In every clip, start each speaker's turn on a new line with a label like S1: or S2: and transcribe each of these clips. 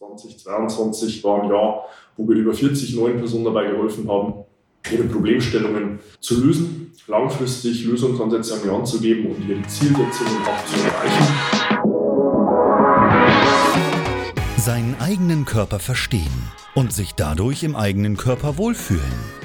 S1: 2022 war ein Jahr, wo wir über 40 neuen Personen dabei geholfen haben, ihre Problemstellungen zu lösen, langfristig Lösungsansätze an die Hand zu geben und ihre Zielsetzungen auch zu erreichen.
S2: Seinen eigenen Körper verstehen und sich dadurch im eigenen Körper wohlfühlen.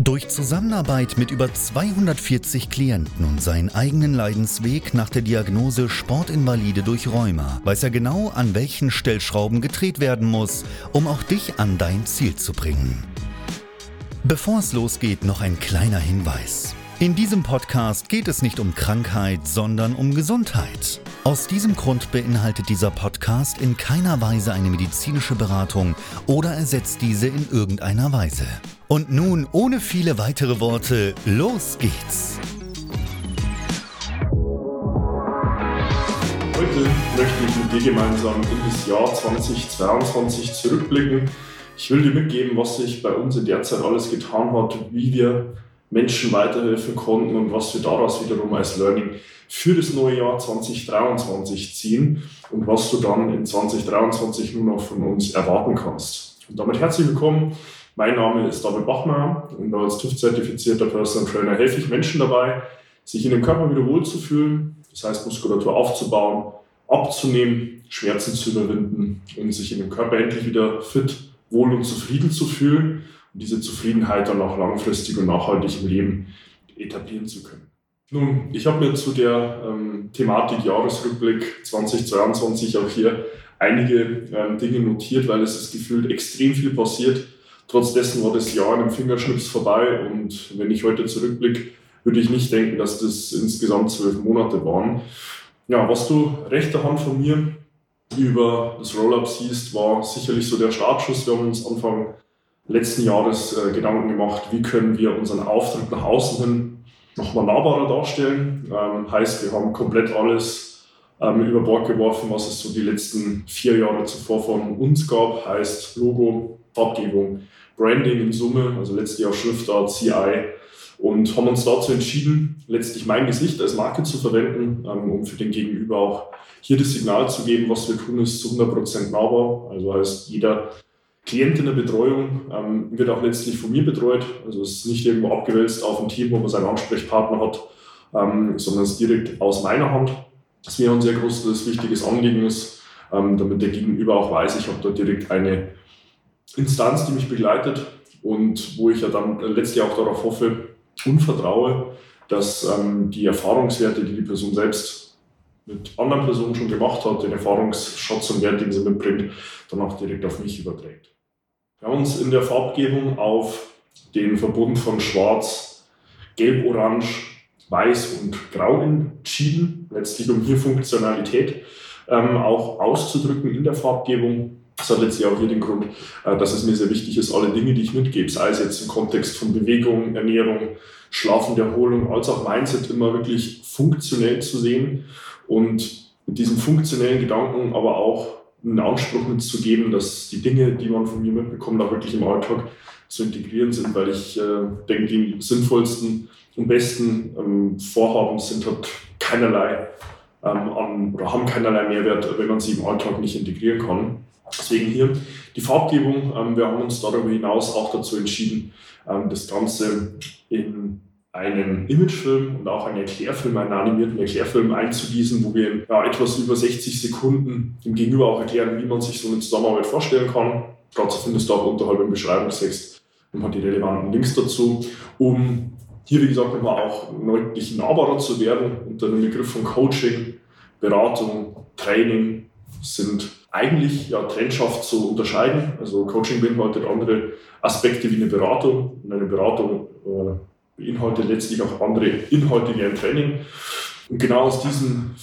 S2: Durch Zusammenarbeit mit über 240 Klienten und seinen eigenen Leidensweg nach der Diagnose Sportinvalide durch Rheuma weiß er genau, an welchen Stellschrauben gedreht werden muss, um auch dich an dein Ziel zu bringen. Bevor es losgeht, noch ein kleiner Hinweis. In diesem Podcast geht es nicht um Krankheit, sondern um Gesundheit. Aus diesem Grund beinhaltet dieser Podcast in keiner Weise eine medizinische Beratung oder ersetzt diese in irgendeiner Weise. Und nun, ohne viele weitere Worte, los geht's!
S1: Heute möchte ich mit dir gemeinsam in das Jahr 2022 zurückblicken. Ich will dir mitgeben, was sich bei uns in der Zeit alles getan hat, wie wir Menschen weiterhelfen konnten und was wir daraus wiederum als Learning für das neue Jahr 2023 ziehen und was du dann in 2023 nur noch von uns erwarten kannst. Und damit herzlich willkommen. Mein Name ist David Bachmeier und als TÜV-zertifizierter Personal Trainer helfe ich Menschen dabei, sich in dem Körper wieder wohlzufühlen, das heißt Muskulatur aufzubauen, abzunehmen, Schmerzen zu überwinden und sich in dem Körper endlich wieder fit, wohl und zufrieden zu fühlen und diese Zufriedenheit dann auch langfristig und nachhaltig im Leben etablieren zu können. Nun, ich habe mir zu der ähm, Thematik Jahresrückblick 2022 auch hier einige ähm, Dinge notiert, weil es ist gefühlt extrem viel passiert. Trotz dessen war das Jahr in einem Fingerschnips vorbei und wenn ich heute zurückblicke, würde ich nicht denken, dass das insgesamt zwölf Monate waren. Ja, was du rechter Hand von mir über das Roll-Up siehst, war sicherlich so der Startschuss. Wir haben uns Anfang letzten Jahres äh, Gedanken gemacht, wie können wir unseren Auftritt nach außen hin nochmal nahbarer darstellen. Ähm, heißt, wir haben komplett alles ähm, über Bord geworfen, was es so die letzten vier Jahre zuvor von uns gab. Heißt Logo, Farbgebung, Branding in Summe, also letztes Jahr Schriftart, CI. Und haben uns dazu entschieden, letztlich mein Gesicht als Marke zu verwenden, ähm, um für den Gegenüber auch hier das Signal zu geben, was wir tun, ist zu 100% nahbar. Also heißt, jeder Klientinnenbetreuung ähm, wird auch letztlich von mir betreut. Also es ist nicht irgendwo abgewälzt auf ein Team, wo man seinen Ansprechpartner hat, ähm, sondern es ist direkt aus meiner Hand. Was mir ein sehr großes, wichtiges Anliegen ist, ähm, damit der Gegenüber auch weiß, ich habe da direkt eine Instanz, die mich begleitet und wo ich ja dann letztlich auch darauf hoffe und vertraue, dass ähm, die Erfahrungswerte, die die Person selbst mit anderen Personen schon gemacht hat, den Erfahrungsschatz und Wert, den sie mitbringt, dann auch direkt auf mich überträgt. Uns in der Farbgebung auf den Verbund von Schwarz, Gelb, Orange, Weiß und Grau entschieden, letztlich um hier Funktionalität ähm, auch auszudrücken in der Farbgebung. Das hat letztlich auch hier den Grund, äh, dass es mir sehr wichtig ist, alle Dinge, die ich mitgebe, sei es jetzt im Kontext von Bewegung, Ernährung, Schlafen, Erholung, als auch Mindset, immer wirklich funktionell zu sehen und mit diesem funktionellen Gedanken aber auch einen Anspruch mitzugeben, dass die Dinge, die man von mir mitbekommt, auch wirklich im Alltag zu integrieren sind, weil ich äh, denke, die sinnvollsten und besten ähm, Vorhaben sind halt keinerlei ähm, an, oder haben keinerlei Mehrwert, wenn man sie im Alltag nicht integrieren kann. Deswegen hier die Farbgebung. Ähm, wir haben uns darüber hinaus auch dazu entschieden, ähm, das Ganze in einen Imagefilm und auch einen Erklärfilm, einen animierten Erklärfilm einzugießen, wo wir ja, etwas über 60 Sekunden dem Gegenüber auch erklären, wie man sich so eine Zusammenarbeit vorstellen kann. Dazu findest du auch unterhalb im Beschreibungstext nochmal die relevanten Links dazu, um hier, wie gesagt, nochmal auch deutlich nahbarer zu werden. Unter dem Begriff von Coaching, Beratung, Training sind eigentlich ja trennscharf zu unterscheiden. Also Coaching beinhaltet andere Aspekte wie eine Beratung. Und eine Beratung äh, beinhaltet letztlich auch andere Inhalte wie ein Training. Und genau aus diesem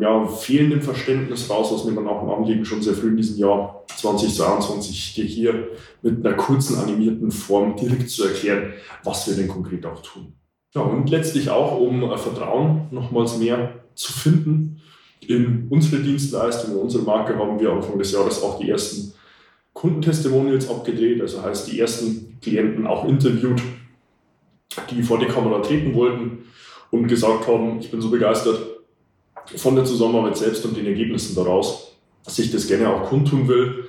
S1: ja, fehlenden Verständnis raus, was mir dann auch im Anliegen schon sehr früh in diesem Jahr 2022 dir hier mit einer kurzen animierten Form direkt zu erklären, was wir denn konkret auch tun. Ja, und letztlich auch, um äh, Vertrauen nochmals mehr zu finden in unsere Dienstleistung, in unsere Marke, haben wir Anfang des Jahres auch die ersten Kundentestimonials abgedreht, also heißt die ersten Klienten auch interviewt, die vor die Kamera treten wollten und gesagt haben, ich bin so begeistert von der Zusammenarbeit selbst und den Ergebnissen daraus, dass ich das gerne auch kundtun will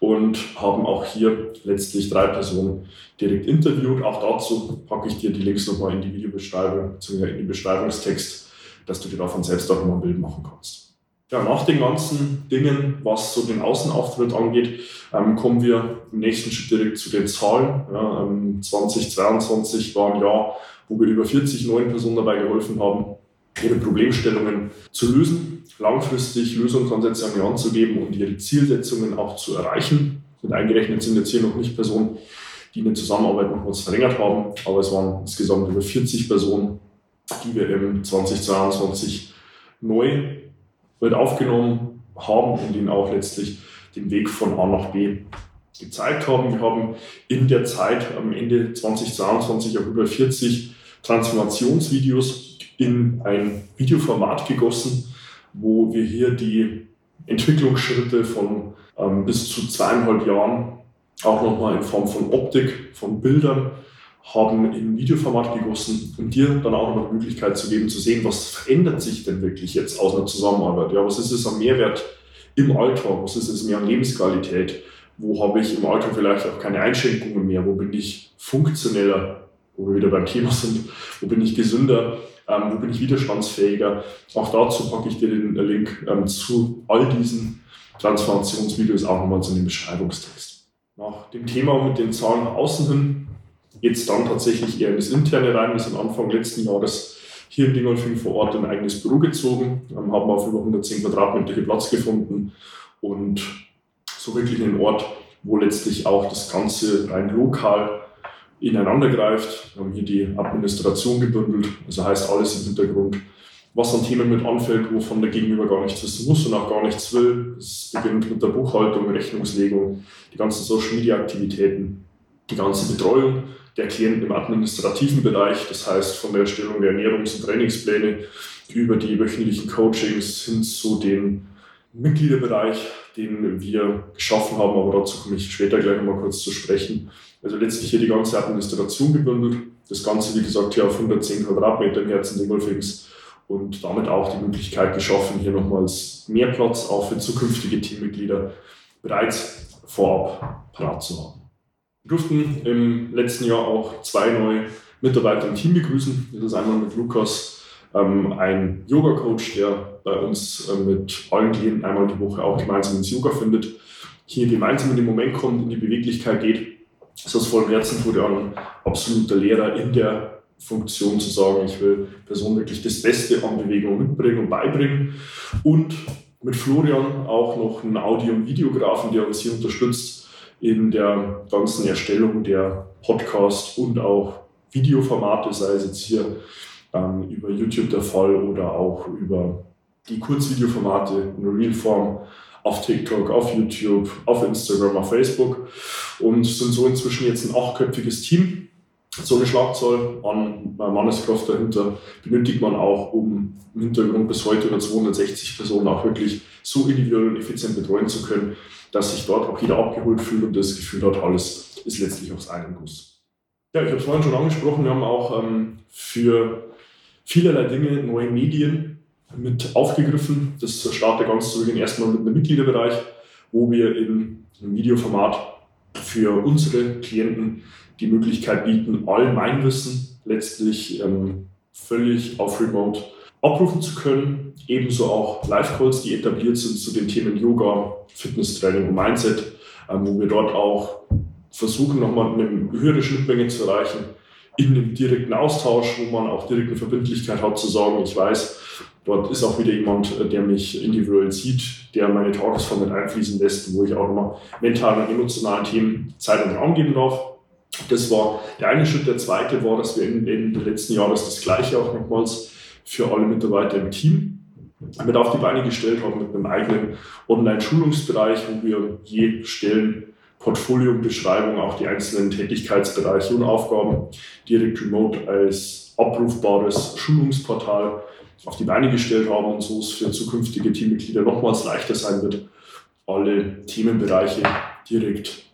S1: und haben auch hier letztlich drei Personen direkt interviewt. Auch dazu packe ich dir die Links nochmal in die Videobeschreibung, beziehungsweise in den Beschreibungstext, dass du dir davon selbst auch nochmal ein Bild machen kannst. Ja, nach den ganzen Dingen, was so den Außenauftritt angeht, ähm, kommen wir im nächsten Schritt direkt zu den Zahlen. Ja, ähm, 2022 war ein Jahr, wo wir über 40 neuen Personen dabei geholfen haben, ihre Problemstellungen zu lösen, langfristig Lösungsansätze an die Hand zu geben und ihre Zielsetzungen auch zu erreichen. Mit eingerechnet sind jetzt hier noch nicht Personen, die eine Zusammenarbeit noch was verlängert haben, aber es waren insgesamt über 40 Personen, die wir im 2022 neu wird aufgenommen haben und ihnen auch letztlich den Weg von A nach B gezeigt haben. Wir haben in der Zeit am Ende 2022 auch über 40 Transformationsvideos in ein Videoformat gegossen, wo wir hier die Entwicklungsschritte von ähm, bis zu zweieinhalb Jahren auch nochmal in Form von Optik, von Bildern haben in Videoformat gegossen, um dir dann auch noch die Möglichkeit zu geben, zu sehen, was verändert sich denn wirklich jetzt aus einer Zusammenarbeit. Ja, was ist es am Mehrwert im Alltag? Was ist es mehr an Lebensqualität? Wo habe ich im Alltag vielleicht auch keine Einschränkungen mehr? Wo bin ich funktioneller? Wo wir wieder beim Thema sind. Wo bin ich gesünder? Ähm, wo bin ich widerstandsfähiger? Auch dazu packe ich dir den Link ähm, zu all diesen Transformationsvideos auch nochmal zu dem Beschreibungstext. Nach dem Thema mit den Zahlen nach außen hin jetzt dann tatsächlich eher in das Interne rein. Wir sind Anfang letzten Jahres hier in Dingolfing vor Ort ein eigenes Büro gezogen, haben auf über 110 Quadratmeter Platz gefunden und so wirklich einen Ort, wo letztlich auch das Ganze rein lokal ineinander greift. Wir haben hier die Administration gebündelt, also heißt alles im Hintergrund, was an Themen mit anfällt, wovon der Gegenüber gar nichts wissen muss und auch gar nichts will. Es beginnt mit der Buchhaltung, Rechnungslegung, die ganzen Social Media Aktivitäten, die ganze Betreuung der Klienten im administrativen Bereich, das heißt von der Erstellung der Ernährungs- und Trainingspläne über die wöchentlichen Coachings hin zu dem Mitgliederbereich, den wir geschaffen haben, aber dazu komme ich später gleich nochmal kurz zu sprechen. Also letztlich hier die ganze Administration gebündelt, das Ganze wie gesagt hier auf 110 Quadratmeter im Herzen Dingolfings und damit auch die Möglichkeit geschaffen, hier nochmals mehr Platz auch für zukünftige Teammitglieder bereits vorab parat zu haben. Wir durften im letzten Jahr auch zwei neue Mitarbeiter im Team begrüßen. Das ist einmal mit Lukas, ähm, ein Yoga-Coach, der bei uns äh, mit allen Klienten einmal die Woche auch gemeinsam ins Yoga findet, hier gemeinsam in den Moment kommt, in die Beweglichkeit geht. Das ist voll Herzen wurde ein absoluter Lehrer in der Funktion zu sagen, ich will Person wirklich das Beste an Bewegung mitbringen und beibringen. Und mit Florian auch noch einen Audio- und Videografen, der uns hier unterstützt, in der ganzen Erstellung der Podcast- und auch Videoformate, sei es jetzt hier ähm, über YouTube der Fall oder auch über die Kurzvideoformate in Realform auf TikTok, auf YouTube, auf Instagram, auf Facebook und sind so inzwischen jetzt ein achtköpfiges Team. So eine Schlagzahl an Manneskraft dahinter benötigt man auch, um im Hintergrund bis heute über 260 Personen auch wirklich so individuell und effizient betreuen zu können, dass sich dort auch jeder abgeholt fühlt und das Gefühl hat, alles ist letztlich aus einem Guss. Ja, ich habe es vorhin schon angesprochen, wir haben auch ähm, für vielerlei Dinge neue Medien mit aufgegriffen. Das startet ganz zu Beginn erstmal mit einem Mitgliederbereich, wo wir in einem Videoformat für unsere Klienten die Möglichkeit bieten, all mein Wissen letztlich ähm, völlig auf Remote abrufen zu können. Ebenso auch Live-Calls, die etabliert sind zu den Themen Yoga, Fitnesstraining und Mindset, ähm, wo wir dort auch versuchen, nochmal eine höhere Schnittmenge zu erreichen in dem direkten Austausch, wo man auch direkt eine Verbindlichkeit hat, zu sagen, ich weiß, dort ist auch wieder jemand, äh, der mich individuell sieht, der meine Tagesform mit einfließen lässt, wo ich auch nochmal mentalen und emotionalen Themen Zeit und Raum geben darf. Das war der eine Schritt. Der zweite war, dass wir Ende letzten Jahres das Gleiche auch nochmals für alle Mitarbeiter im Team mit auf die Beine gestellt haben, mit einem eigenen Online-Schulungsbereich, wo wir je Stellen Portfolio Beschreibung, auch die einzelnen Tätigkeitsbereiche und Aufgaben direkt remote als abrufbares Schulungsportal auf die Beine gestellt haben und so es für zukünftige Teammitglieder nochmals leichter sein wird, alle Themenbereiche direkt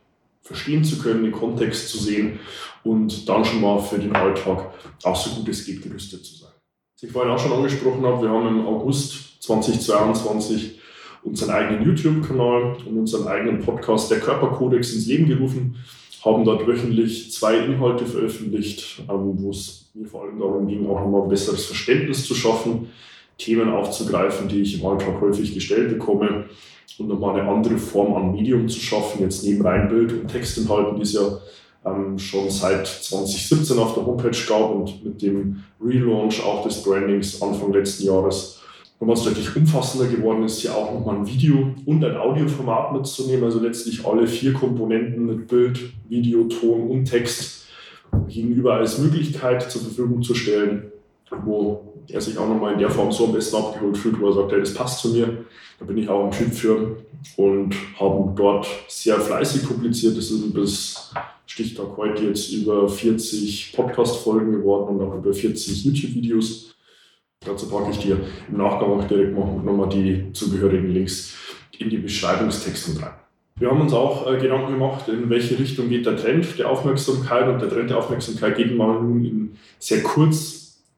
S1: verstehen zu können, den Kontext zu sehen und dann schon mal für den Alltag auch so gut es geht gerüstet zu sein. Was ich vorhin auch schon angesprochen habe, wir haben im August 2022 unseren eigenen YouTube-Kanal und unseren eigenen Podcast Der Körperkodex ins Leben gerufen, haben dort wöchentlich zwei Inhalte veröffentlicht, ähm, wo es mir vor allem darum ging, auch nochmal ein besseres Verständnis zu schaffen, Themen aufzugreifen, die ich im Alltag häufig gestellt bekomme und nochmal eine andere Form an Medium zu schaffen, jetzt neben rein Bild- und Textinhalten, die es ja ähm, schon seit 2017 auf der Homepage gab und mit dem Relaunch auch des Brandings Anfang letzten Jahres. Nochmal deutlich umfassender geworden ist, hier auch nochmal ein Video und ein Audioformat mitzunehmen, also letztlich alle vier Komponenten mit Bild, Video, Ton und Text gegenüber als Möglichkeit zur Verfügung zu stellen, wo er sich auch nochmal in der Form so am besten abgeholt fühlt, wo er sagt, hey, das passt zu mir, da bin ich auch ein Typ für und haben dort sehr fleißig publiziert. Das sind bis Stichtag heute jetzt über 40 Podcast-Folgen geworden und auch über 40 YouTube-Videos. Dazu packe ich dir im Nachgang auch direkt nochmal die zugehörigen Links in die Beschreibungstexte rein. Wir haben uns auch äh, Gedanken gemacht, in welche Richtung geht der Trend der Aufmerksamkeit. Und der Trend der Aufmerksamkeit geht mal nun in sehr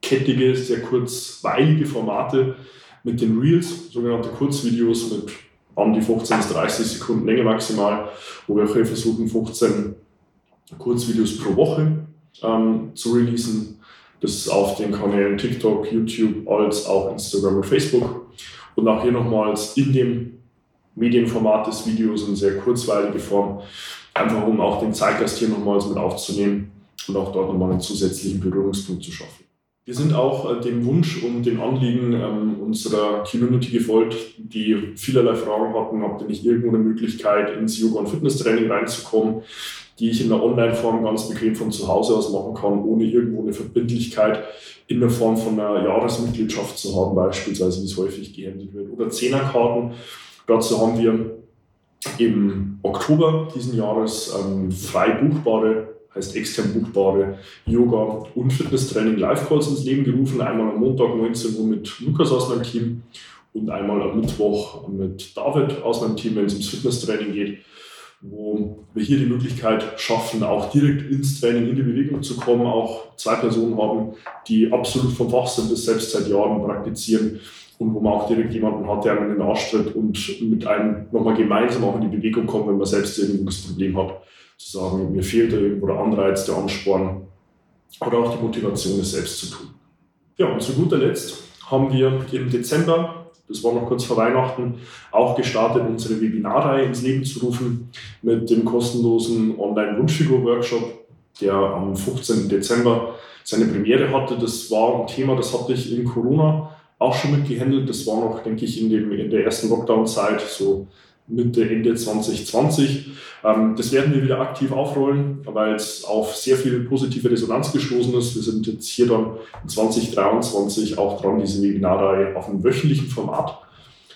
S1: kurzkettige, sehr kurzweilige Formate mit den Reels, sogenannte Kurzvideos mit an die 15 bis 30 Sekunden Länge maximal, wo wir auch versuchen, 15 Kurzvideos pro Woche ähm, zu releasen. Das ist auf den Kanälen TikTok, YouTube, als auch Instagram und Facebook. Und auch hier nochmals in dem Medienformat des Videos in sehr kurzweilige Form, einfach um auch den Zeitgeist hier nochmals mit aufzunehmen und auch dort nochmal einen zusätzlichen Berührungspunkt zu schaffen. Wir sind auch äh, dem Wunsch und dem Anliegen ähm, unserer Community gefolgt, die vielerlei Fragen hatten, ob denn nicht irgendwo eine Möglichkeit ins Yoga- und Fitnesstraining reinzukommen, die ich in der Online-Form ganz bequem von zu Hause aus machen kann, ohne irgendwo eine Verbindlichkeit in der Form von einer Jahresmitgliedschaft zu haben, beispielsweise, wie es häufig gehandelt wird, oder Zehnerkarten. Dazu haben wir im Oktober diesen Jahres ähm, frei buchbare, heißt extern buchbare Yoga- und Fitnesstraining Live-Calls ins Leben gerufen. Einmal am Montag 19 Uhr mit Lukas aus meinem Team und einmal am Mittwoch mit David aus meinem Team, wenn es ums Fitnesstraining geht, wo wir hier die Möglichkeit schaffen, auch direkt ins Training, in die Bewegung zu kommen, auch zwei Personen haben, die absolut vom Fach sind, das selbst seit Jahren praktizieren und wo man auch direkt jemanden hat, der einem in den Arsch tritt und mit einem nochmal gemeinsam auch in die Bewegung kommt, wenn man selbst irgendwo das Problem hat, zu sagen, mir fehlt da irgendwo der Anreiz, der Ansporn oder auch die Motivation, es selbst zu tun. Ja, und zu guter Letzt haben wir im Dezember, das war noch kurz vor Weihnachten, auch gestartet, unsere Webinarreihe ins Leben zu rufen mit dem kostenlosen Online-Wunschfigur-Workshop, der am 15. Dezember seine Premiere hatte. Das war ein Thema, das hatte ich in Corona auch schon mit gehandelt. Das war noch, denke ich, in, dem, in der ersten Lockdown-Zeit, so Mitte, Ende 2020. Ähm, das werden wir wieder aktiv aufrollen, weil es auf sehr viel positive Resonanz gestoßen ist. Wir sind jetzt hier dann in 2023 auch dran, diese Webinarreihe auf einem wöchentlichen Format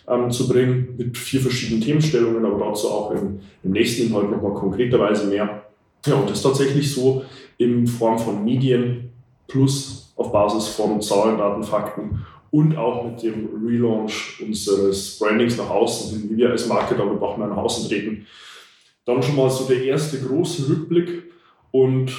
S1: ähm, zu bringen, mit vier verschiedenen Themenstellungen, aber dazu auch im, im nächsten Inhalt nochmal konkreterweise mehr. Ja, und das ist tatsächlich so in Form von Medien plus auf Basis von Zahlen, Daten, Fakten und auch mit dem Relaunch unseres Brandings nach außen, wie wir als Marke damit Bachmann nach außen treten. Dann schon mal so der erste große Rückblick und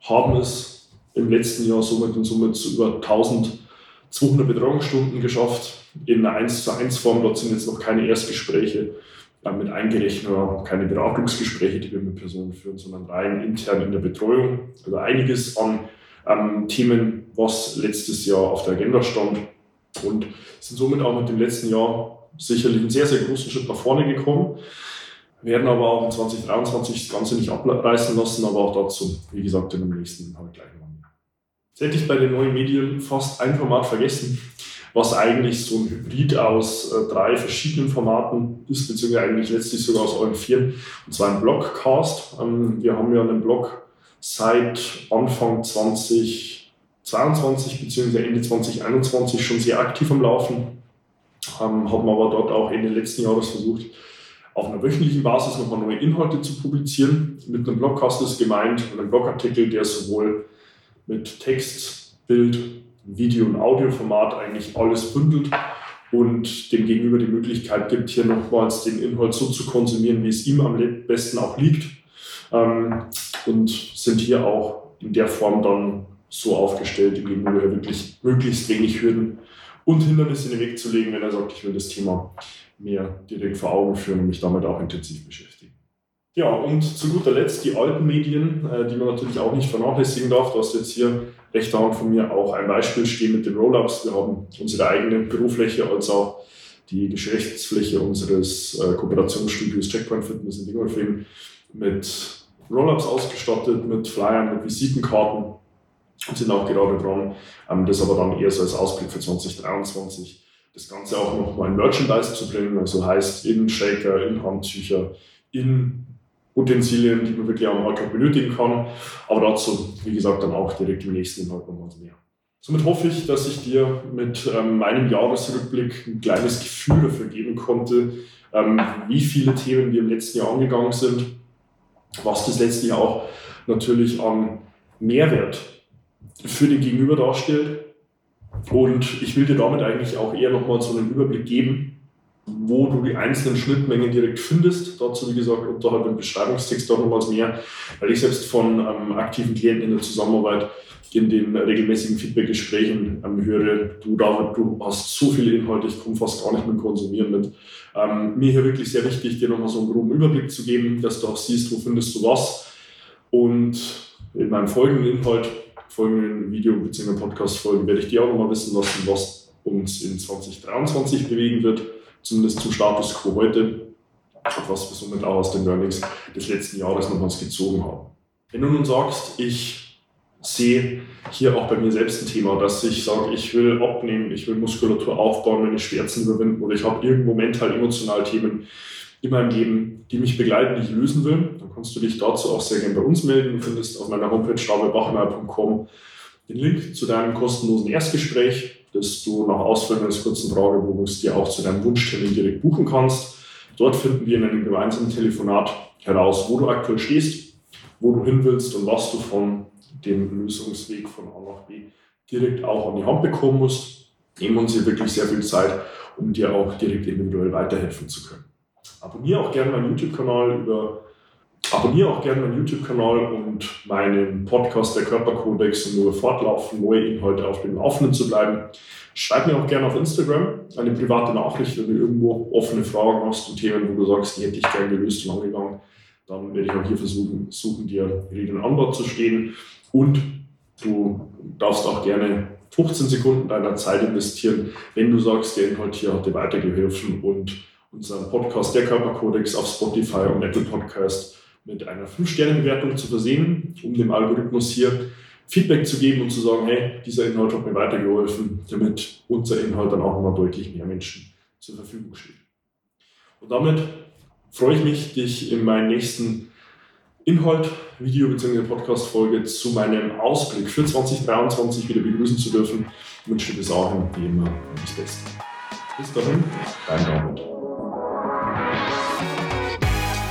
S1: haben es im letzten Jahr somit in Summe zu über 1200 Betreuungsstunden geschafft in einer 1 zu 1 Form. Dort sind jetzt noch keine Erstgespräche äh, mit eingerechnet oder keine Beratungsgespräche, die wir mit Personen führen, sondern rein intern in der Betreuung. Also einiges an ähm, Themen, was letztes Jahr auf der Agenda stand und sind somit auch mit dem letzten Jahr sicherlich einen sehr, sehr großen Schritt nach vorne gekommen. Werden aber auch in 2023 das Ganze nicht abreißen lassen, aber auch dazu, wie gesagt, in dem nächsten Inhalt gleich noch mehr. Jetzt hätte ich bei den neuen Medien fast ein Format vergessen, was eigentlich so ein Hybrid aus äh, drei verschiedenen Formaten ist, beziehungsweise eigentlich letztlich sogar aus euren vier, und zwar ein Blogcast. Ähm, wir haben ja einen Blog seit Anfang 2022 bzw. Ende 2021 schon sehr aktiv am Laufen. Ähm, haben aber dort auch Ende letzten Jahres versucht, auf einer wöchentlichen Basis nochmal neue Inhalte zu publizieren. Mit einem Blogcast ist gemeint, einem Blogartikel, der sowohl mit Text, Bild, Video- und Audioformat eigentlich alles bündelt und dem Gegenüber die Möglichkeit gibt, hier nochmals den Inhalt so zu konsumieren, wie es ihm am besten auch liegt. Ähm, und sind hier auch in der Form dann so aufgestellt, dem Gegenüber wirklich möglichst wenig Hürden und Hindernisse in den Weg zu legen, wenn er sagt, ich will das Thema mir direkt vor Augen führen und mich damit auch intensiv beschäftigen. Ja, und zu guter Letzt die alten Medien, äh, die man natürlich auch nicht vernachlässigen darf. Du hast jetzt hier rechter Hand von mir auch ein Beispiel stehen mit den Rollups. Wir haben unsere eigene Bürofläche als auch die Geschäftsfläche unseres äh, Kooperationsstudios Checkpoint Fitness in Dingolfing mit Rollups ausgestattet, mit Flyern, mit Visitenkarten und sind auch gerade dran, ähm, das aber dann eher so als Ausblick für 2023 das Ganze auch nochmal in Merchandise zu bringen, also heißt in Shaker, in Handtücher, in Utensilien, die man wirklich am Alltag benötigen kann. Aber dazu, wie gesagt, dann auch direkt im nächsten Inhalt nochmals mehr. Somit hoffe ich, dass ich dir mit ähm, meinem Jahresrückblick ein kleines Gefühl dafür geben konnte, ähm, wie viele Themen wir im letzten Jahr angegangen sind, was das letzte Jahr auch natürlich an Mehrwert für den Gegenüber darstellt. Und ich will dir damit eigentlich auch eher nochmal so einen Überblick geben, wo du die einzelnen Schnittmengen direkt findest. Dazu, wie gesagt, unterhalb im Beschreibungstext auch nochmals mehr, weil ich selbst von ähm, aktiven Klienten in der Zusammenarbeit in den regelmäßigen Feedback-Gesprächen ähm, höre, du David, du hast so viele Inhalte, ich komme fast gar nicht mit Konsumieren mit. Ähm, mir hier wirklich sehr wichtig, dir nochmal so einen groben Überblick zu geben, dass du auch siehst, wo findest du was. Und in meinem folgenden Inhalt, folgenden Video- bzw. Podcast-Folgen werde ich dir auch nochmal wissen lassen, was uns in 2023 bewegen wird zumindest zum Status quo heute, was wir somit auch aus den Learnings des letzten Jahres nochmals gezogen haben. Wenn du nun sagst, ich sehe hier auch bei mir selbst ein Thema, dass ich sage, ich will abnehmen, ich will Muskulatur aufbauen, meine Schmerzen überwinden oder ich habe irgendwo mental, emotional Themen in meinem Leben, die mich begleiten, die ich lösen will, dann kannst du dich dazu auch sehr gerne bei uns melden. Du findest auf meiner Homepage davidbachmeier.com den Link zu deinem kostenlosen Erstgespräch dass du nach Ausfüllen eines kurzen Fragebogens dir auch zu deinem Wunschtermin direkt buchen kannst. Dort finden wir in einem gemeinsamen Telefonat heraus, wo du aktuell stehst, wo du hin willst und was du von dem Lösungsweg von A nach B direkt auch an die Hand bekommen musst. Nehmen uns hier wirklich sehr viel Zeit, um dir auch direkt individuell weiterhelfen zu können. Abonniere auch gerne meinen YouTube-Kanal über Abonniere auch gerne meinen YouTube-Kanal und meinen Podcast Der Körperkodex, um nur fortlaufend neue Inhalte auf dem Laufenden zu bleiben. Schreib mir auch gerne auf Instagram eine private Nachricht, wenn du irgendwo offene Fragen hast und Themen, wo du sagst, die hätte ich gerne gelöst und angegangen. Dann werde ich auch hier versuchen, suchen, dir Rede und Antwort zu stehen. Und du darfst auch gerne 15 Sekunden deiner Zeit investieren, wenn du sagst, der Inhalt hier hat dir weitergeholfen und unseren Podcast Der Körperkodex auf Spotify und Apple Podcast mit einer 5-Sterne-Bewertung zu versehen, um dem Algorithmus hier Feedback zu geben und zu sagen, hey, dieser Inhalt hat mir weitergeholfen, damit unser Inhalt dann auch nochmal deutlich mehr Menschen zur Verfügung steht. Und damit freue ich mich, dich in meinem nächsten Inhalt, Video bzw. Podcast-Folge zu meinem Ausblick für 2023 wieder begrüßen zu dürfen. Ich wünsche dir bis dahin wie immer das Beste. Bis dahin, dein David.